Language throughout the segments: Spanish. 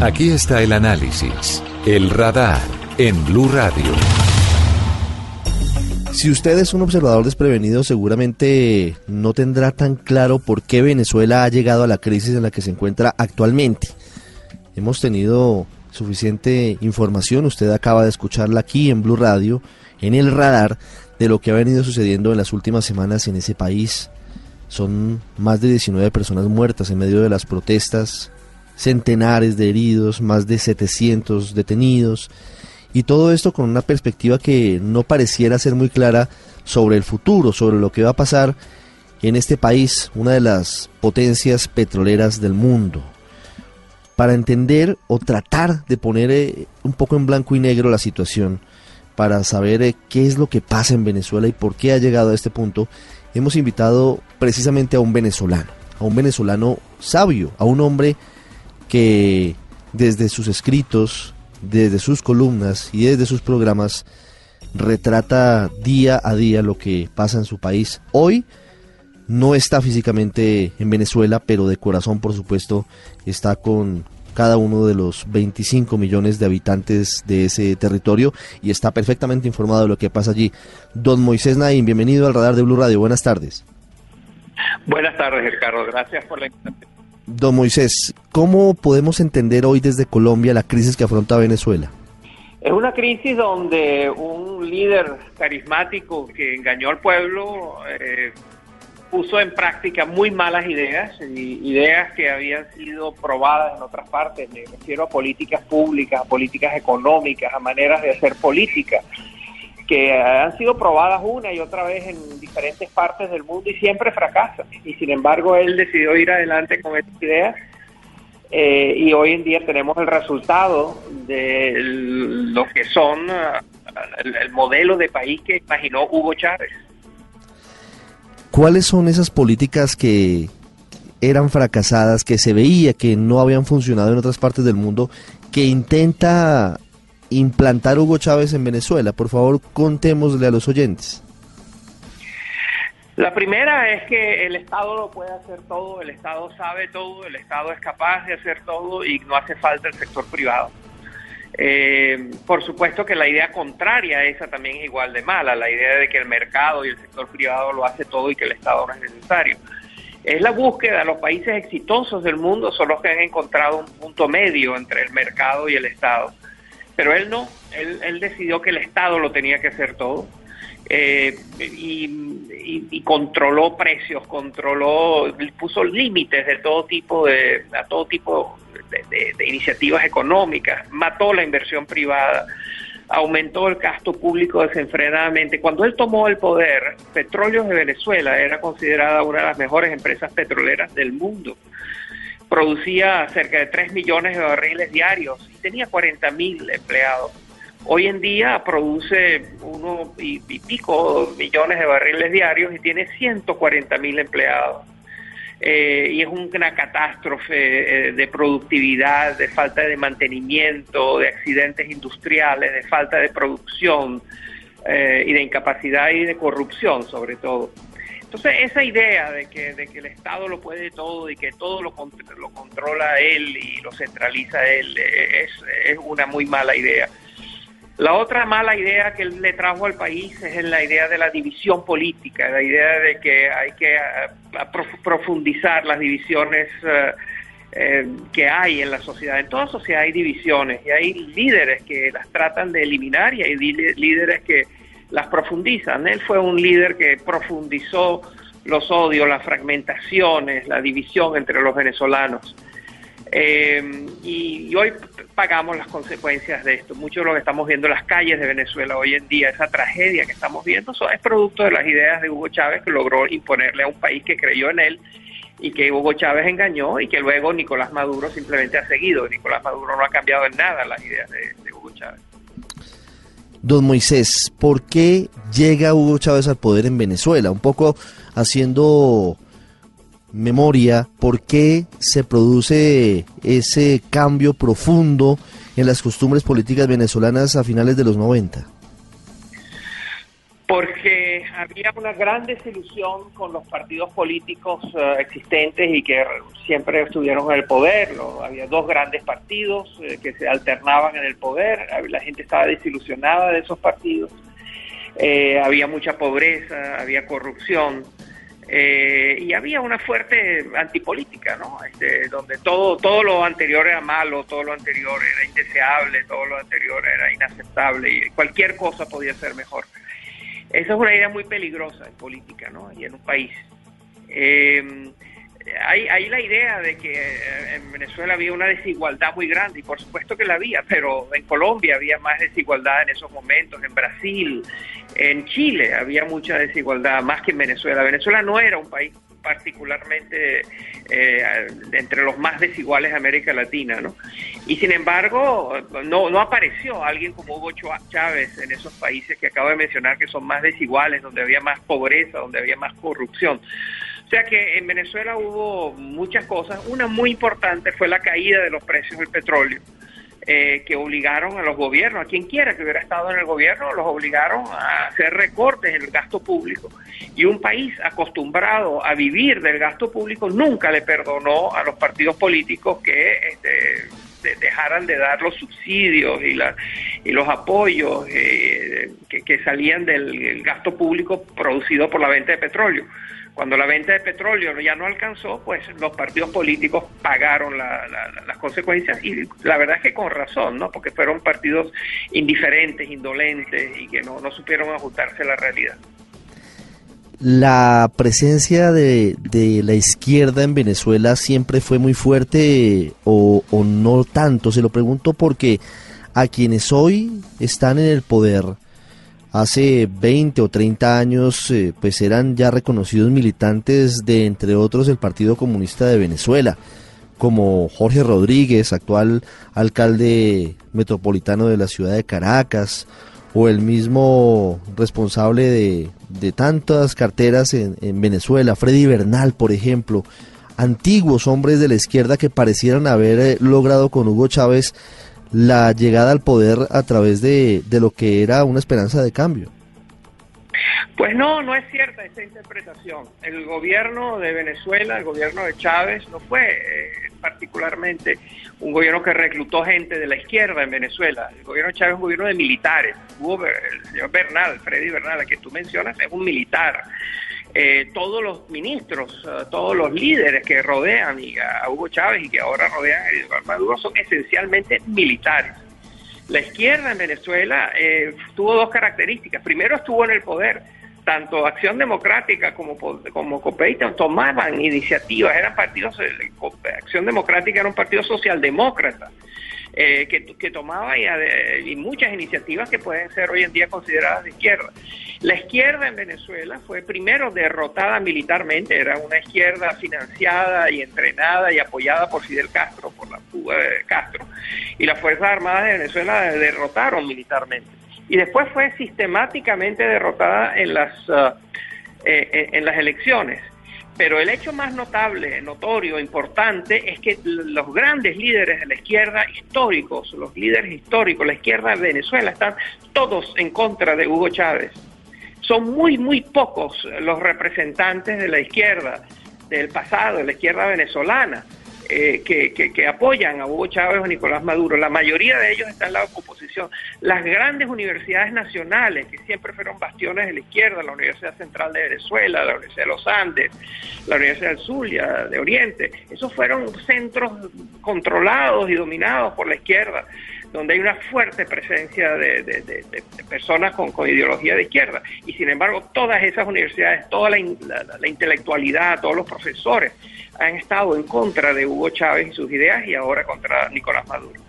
Aquí está el análisis, el radar en Blue Radio. Si usted es un observador desprevenido, seguramente no tendrá tan claro por qué Venezuela ha llegado a la crisis en la que se encuentra actualmente. Hemos tenido suficiente información, usted acaba de escucharla aquí en Blue Radio, en el radar, de lo que ha venido sucediendo en las últimas semanas en ese país. Son más de 19 personas muertas en medio de las protestas, centenares de heridos, más de 700 detenidos, y todo esto con una perspectiva que no pareciera ser muy clara sobre el futuro, sobre lo que va a pasar en este país, una de las potencias petroleras del mundo. Para entender o tratar de poner eh, un poco en blanco y negro la situación, para saber eh, qué es lo que pasa en Venezuela y por qué ha llegado a este punto, hemos invitado precisamente a un venezolano, a un venezolano sabio, a un hombre que desde sus escritos, desde sus columnas y desde sus programas retrata día a día lo que pasa en su país. Hoy no está físicamente en Venezuela, pero de corazón, por supuesto, está con cada uno de los 25 millones de habitantes de ese territorio y está perfectamente informado de lo que pasa allí. Don Moisés Naín, bienvenido al radar de Blue Radio. Buenas tardes. Buenas tardes, Ricardo. Gracias por la invitación. Don Moisés, ¿cómo podemos entender hoy desde Colombia la crisis que afronta Venezuela? Es una crisis donde un líder carismático que engañó al pueblo eh, puso en práctica muy malas ideas, ideas que habían sido probadas en otras partes, me refiero a políticas públicas, a políticas económicas, a maneras de hacer política que han sido probadas una y otra vez en diferentes partes del mundo y siempre fracasan. Y sin embargo, él decidió ir adelante con esta idea eh, y hoy en día tenemos el resultado de lo que son uh, el, modelo de país que imaginó Hugo Chávez. ¿Cuáles son esas políticas que eran fracasadas, que se veía que no habían funcionado en otras partes del mundo, que intenta implantar Hugo Chávez en Venezuela? Por favor, contémosle a los oyentes. La primera es que el Estado lo puede hacer todo, el Estado sabe todo, el Estado es capaz de hacer todo y no hace falta el sector privado. Eh, por supuesto que la idea contraria a esa también es igual de mala, la idea de que el mercado y el sector privado lo hace todo y que el Estado no es necesario. Es la búsqueda, los países exitosos del mundo son los que han encontrado un punto medio entre el mercado y el Estado. Pero él no, él, decidió que el Estado lo tenía que hacer todo. Eh, y, controló precios, controló, puso límites de todo tipo de, a todo tipo de, iniciativas económicas, mató la inversión privada, aumentó el gasto público desenfrenadamente. Cuando él tomó el poder, Petróleos de Venezuela era considerada una de las mejores empresas petroleras del mundo producía cerca de 3 millones de barriles diarios y tenía 40 mil empleados. Hoy en día produce uno y, pico millones de barriles diarios y tiene 140 mil empleados. Eh, y es una catástrofe eh, de productividad, de falta de mantenimiento, de accidentes industriales, de falta de producción eh, y de incapacidad y de corrupción sobre todo. Entonces, esa idea de que, de que el Estado lo puede todo y que todo lo, lo controla él y lo centraliza él es, es una muy mala idea. La otra mala idea que él le trajo al país es la idea de la división política, la idea de que hay que profundizar las divisiones eh, eh, que hay en la sociedad. En toda sociedad hay divisiones y hay líderes que las tratan de eliminar y hay líderes que las profundizan. Él fue un líder que profundizó los odios, las fragmentaciones, la división entre los venezolanos. Eh, y, hoy pagamos las consecuencias de esto. Mucho de lo que estamos viendo en las calles de Venezuela hoy en día, esa tragedia que estamos viendo, es producto de las ideas de Hugo Chávez que logró imponerle a un país que creyó en él y que Hugo Chávez engañó y que luego Nicolás Maduro simplemente ha seguido. Nicolás Maduro no ha cambiado en nada las ideas de, Hugo Chávez. Don Moisés, ¿por qué llega Hugo Chávez al poder en Venezuela? Un poco haciendo memoria, ¿por qué se produce ese cambio profundo en las costumbres políticas venezolanas a finales de los 90? Porque había una gran desilusión con los partidos políticos eh, existentes y que siempre estuvieron en el poder. había dos grandes partidos eh, que se alternaban en el poder, la gente estaba desilusionada de esos partidos, eh, había mucha pobreza, había corrupción. y había una fuerte antipolítica, ¿no? Este, donde todo, todo lo anterior era malo, todo lo anterior era indeseable, todo lo anterior era inaceptable y cualquier cosa podía ser mejor. Esa es una idea muy peligrosa en política ¿no? y en un país. Eh, hay, la idea de que eh, en Venezuela había una desigualdad muy grande, y por supuesto que la había, pero en Colombia había más desigualdad en esos momentos, en Brasil, en Chile había mucha desigualdad, más que en Venezuela. Venezuela no era un país particularmente eh, entre los más desiguales de América Latina, ¿no? Y sin embargo, no, no apareció alguien como Hugo Chávez en esos países que acabo de mencionar que son más desiguales, donde había más pobreza, donde había más corrupción. O sea que en Venezuela hubo muchas cosas. Una muy importante fue la caída de los precios del petróleo. Eh, que obligaron a los gobiernos, a quien quiera que hubiera estado en el gobierno, los obligaron a hacer recortes en el gasto público. Y un país acostumbrado a vivir del gasto público nunca le perdonó a los partidos políticos que este, dejaran de dar los subsidios y, y los apoyos eh, que, salían del gasto público producido por la venta de petróleo. Cuando la venta de petróleo ya no alcanzó, pues los partidos políticos pagaron las consecuencias y la verdad es que con razón, ¿no? Porque fueron partidos indiferentes, indolentes y que no, no supieron ajustarse a la realidad. La presencia de, de, la izquierda en Venezuela siempre fue muy fuerte o, o no tanto. Se lo pregunto porque a quienes hoy están en el poder, hace 20 o 30 años eh, pues eran ya reconocidos militantes de entre otros el Partido Comunista de Venezuela como Jorge Rodríguez, actual alcalde metropolitano de la ciudad de Caracas, o el mismo responsable de, de tantas carteras en, en, Venezuela, Freddy Bernal, por ejemplo, antiguos hombres de la izquierda que parecieran haber eh, logrado con Hugo Chávez la llegada al poder a través de, lo que era una esperanza de cambio. Pues no, no es cierta esa interpretación. El gobierno de Venezuela, el gobierno de Chávez, no fue eh, particularmente un gobierno que reclutó gente de la izquierda en Venezuela. El gobierno de Chávez es un gobierno de militares. Hubo el señor Bernal, Freddy Bernal, a que tú mencionas, es un militar. Eh, todos los ministros, eh, todos los líderes que rodean a Hugo Chávez y que ahora rodean a Maduro son esencialmente militares. La izquierda en Venezuela eh, tuvo dos características. Primero estuvo en el poder. Tanto Acción Democrática como, como tomaban iniciativas, eran partidos, Acción Democrática era un partido socialdemócrata. Eh, que, tomaba y, muchas iniciativas que pueden ser hoy en día consideradas de izquierda. La izquierda en Venezuela fue primero derrotada militarmente, era una izquierda financiada y entrenada y apoyada por Fidel Castro, por la fuga de Castro, y las Fuerzas Armadas de Venezuela derrotaron militarmente. Y después fue sistemáticamente derrotada en las, uh, en las elecciones. Pero el hecho más notable, notorio, importante, es que los grandes líderes de la izquierda históricos, los líderes históricos, la izquierda de Venezuela, están todos en contra de Hugo Chávez. Son muy, muy pocos los representantes de la izquierda del pasado, de la izquierda venezolana, eh, que, apoyan a Hugo Chávez o Nicolás Maduro. La mayoría de ellos están en la oposición. Las grandes universidades nacionales, que siempre fueron bastiones de la izquierda, la Universidad Central de Venezuela, la Universidad de los Andes, la Universidad del Zulia, de Oriente, esos fueron centros controlados y dominados por la izquierda donde hay una fuerte presencia de, personas con, ideología de izquierda. Y sin embargo, todas esas universidades, toda la, intelectualidad, todos los profesores han estado en contra de Hugo Chávez y sus ideas y ahora contra Nicolás Maduro.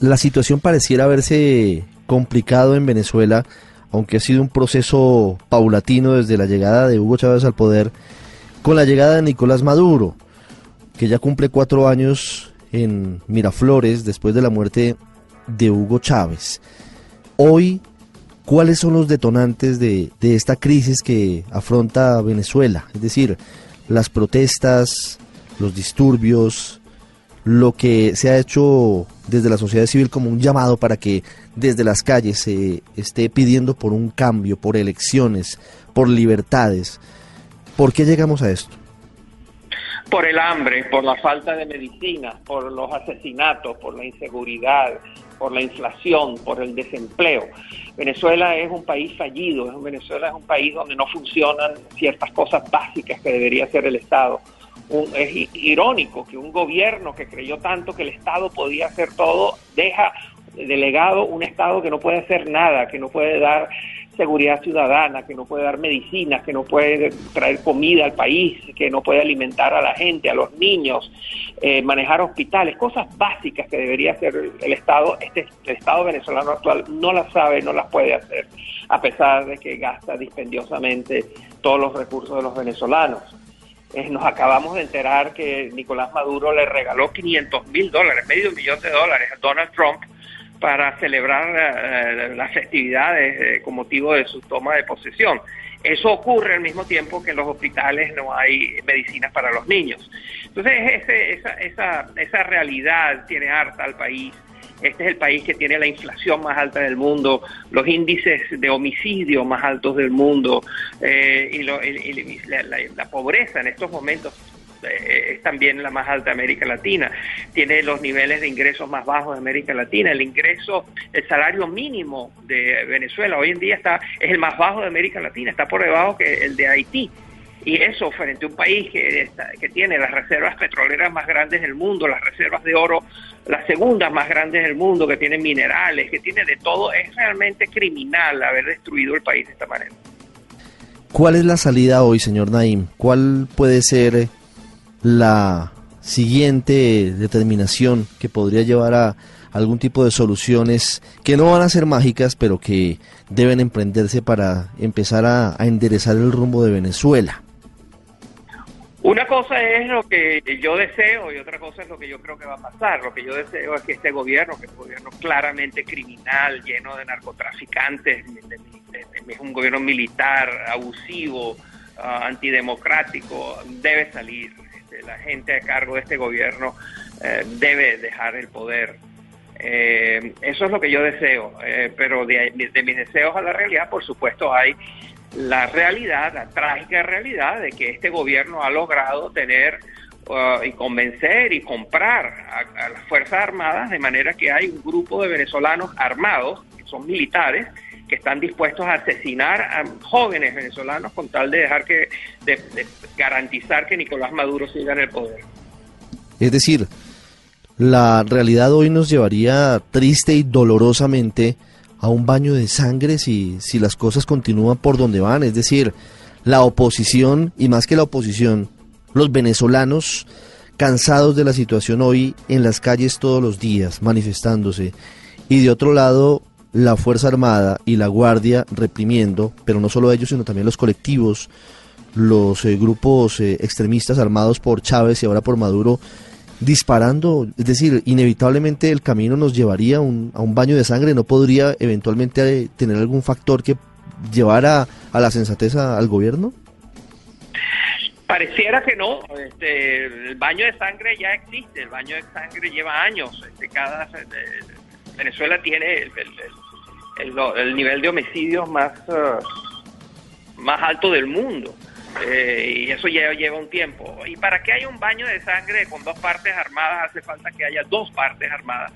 La situación pareciera haberse complicado en Venezuela, aunque ha sido un proceso paulatino desde la llegada de Hugo Chávez al poder con la llegada de Nicolás Maduro, que ya cumple cuatro años en Miraflores después de la muerte de Hugo Chávez. Hoy, ¿cuáles son los detonantes de, de esta crisis que afronta Venezuela? Es decir, las protestas, los disturbios, lo que se ha hecho desde la sociedad civil como un llamado para que desde las calles se esté pidiendo por un cambio, por elecciones, por libertades. ¿Por qué llegamos a esto? Por el hambre, por la falta de medicina, por los asesinatos, por la inseguridad, por la inflación, por el desempleo. Venezuela es un país fallido, Venezuela es un país donde no funcionan ciertas cosas básicas que debería hacer el Estado es irónico que un gobierno que creyó tanto que el Estado podía hacer todo, deja delegado un Estado que no puede hacer nada, que no puede dar seguridad ciudadana, que no puede dar medicinas, que no puede traer comida al país, que no puede alimentar a la gente, a los niños, eh, manejar hospitales, cosas básicas que debería hacer el Estado, este, el Estado venezolano actual no las sabe, no las puede hacer, a pesar de que gasta dispendiosamente todos los recursos de los venezolanos. Eh, nos acabamos de enterar que Nicolás Maduro le regaló 500 mil dólares, medio millón de dólares a Donald Trump para celebrar eh, las festividades eh, con motivo de su toma de posesión. Eso ocurre al mismo tiempo que en los hospitales no hay medicinas para los niños. Entonces, esa, esa, esa realidad tiene harta al país este es el país que tiene la inflación más alta del mundo, los índices de homicidio más altos del mundo eh, y, la, pobreza en estos momentos eh, es también la más alta de América Latina. Tiene los niveles de ingresos más bajos de América Latina. El ingreso, el salario mínimo de Venezuela hoy en día está es el más bajo de América Latina, está por debajo que el de Haití. Y eso frente a un país que, que tiene las reservas petroleras más grandes del mundo, las reservas de oro las segundas más grandes del mundo, que tiene minerales, que tiene de todo, es realmente criminal haber destruido el país de esta manera. ¿Cuál es la salida hoy, señor Naim? ¿Cuál puede ser la siguiente determinación que podría llevar a algún tipo de soluciones que no van a ser mágicas, pero que deben emprenderse para empezar a, enderezar el rumbo de Venezuela? Una cosa es lo que yo deseo y otra cosa es lo que yo creo que va a pasar. Lo que yo deseo es que este gobierno, que es un gobierno claramente criminal, lleno de narcotraficantes, es un gobierno militar, abusivo, ah, antidemocrático, debe salir. Este, la gente a cargo de este gobierno eh, debe dejar el poder. Eh, eso es lo que yo deseo, eh, pero de, mis deseos a la realidad, por supuesto, hay la realidad, la trágica realidad de que este gobierno ha logrado tener uh, y convencer y comprar a, las Fuerzas Armadas de manera que hay un grupo de venezolanos armados, que son militares, que están dispuestos a asesinar a jóvenes venezolanos con tal de dejar que, de garantizar que Nicolás Maduro siga en el poder. Es decir, la realidad hoy nos llevaría triste y dolorosamente a un baño de sangre si, si las cosas continúan por donde van. Es decir, la oposición, y más que la oposición, los venezolanos cansados de la situación hoy en las calles todos los días, manifestándose. Y de otro lado, la Fuerza Armada y la Guardia reprimiendo, pero no solo ellos, sino también los colectivos, los eh, grupos eh, extremistas armados por Chávez y ahora por Maduro, disparando, es decir, inevitablemente el camino nos llevaría a un baño de sangre, no podría eventualmente eh, tener algún factor que llevara a la sensatez al gobierno? Pareciera que no, este, el baño de sangre ya existe, el baño de sangre lleva años, este, cada, Venezuela tiene el, nivel de homicidios más, uh, más alto del mundo. Eh, y eso ya lleva un tiempo. Y para que haya un baño de sangre con dos partes armadas, hace falta que haya dos partes armadas.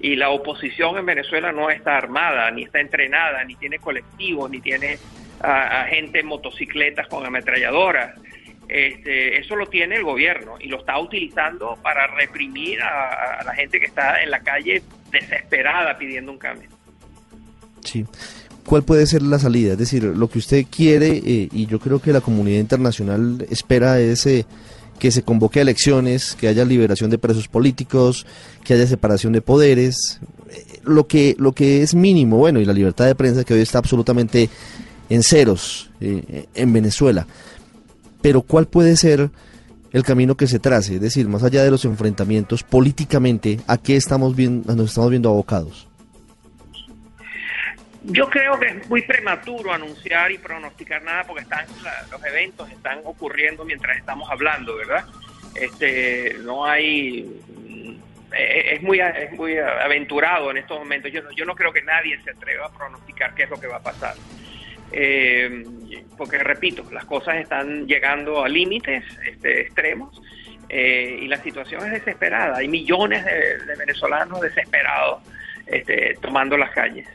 Y la oposición en Venezuela no está armada, ni está entrenada, ni tiene colectivos, ni tiene a, gente en motocicletas con ametralladoras. Este, eso lo tiene el gobierno y lo está utilizando para reprimir a la gente que está en la calle desesperada pidiendo un cambio. Sí. ¿Cuál puede ser la salida? Es decir, lo que usted quiere eh, y yo creo que la comunidad internacional espera es eh, que se convoque a elecciones, que haya liberación de presos políticos, que haya separación de poderes, eh, lo que lo que es mínimo, bueno, y la libertad de prensa que hoy está absolutamente en ceros en Venezuela. pero ¿cuál puede ser el camino que se trace? Es decir, más allá de los enfrentamientos políticamente, ¿a qué estamos viendo, nos estamos viendo abocados? Yo creo que es muy prematuro anunciar y pronosticar nada porque están los eventos están ocurriendo mientras estamos hablando, ¿verdad? Este, no hay eh, es muy es muy aventurado en estos momentos. Yo no, yo no creo que nadie se atreva a pronosticar qué es lo que va a pasar. Eh, porque repito, las cosas están llegando a límites este, extremos eh, y la situación es desesperada. Hay millones de, venezolanos desesperados este, tomando las calles.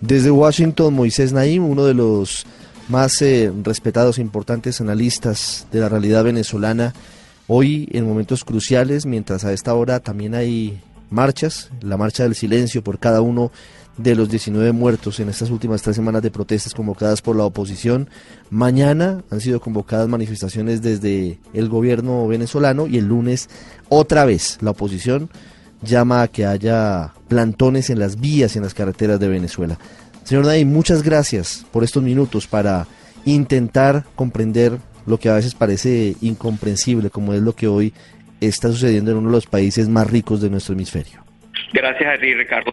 Desde Washington, Moisés Naim, uno de los más eh, respetados e importantes analistas de la realidad venezolana, hoy en momentos cruciales, mientras a esta hora también hay marchas, la marcha del silencio por cada uno de los 19 muertos en estas últimas tres semanas de protestas convocadas por la oposición. Mañana han sido convocadas manifestaciones desde el gobierno venezolano y el lunes otra vez la oposición llama a que haya plantones en las vías y en las carreteras de Venezuela. Señor Nay, muchas gracias por estos minutos para intentar comprender lo que a veces parece incomprensible, como es lo que hoy está sucediendo en uno de los países más ricos de nuestro hemisferio. Gracias Ricardo.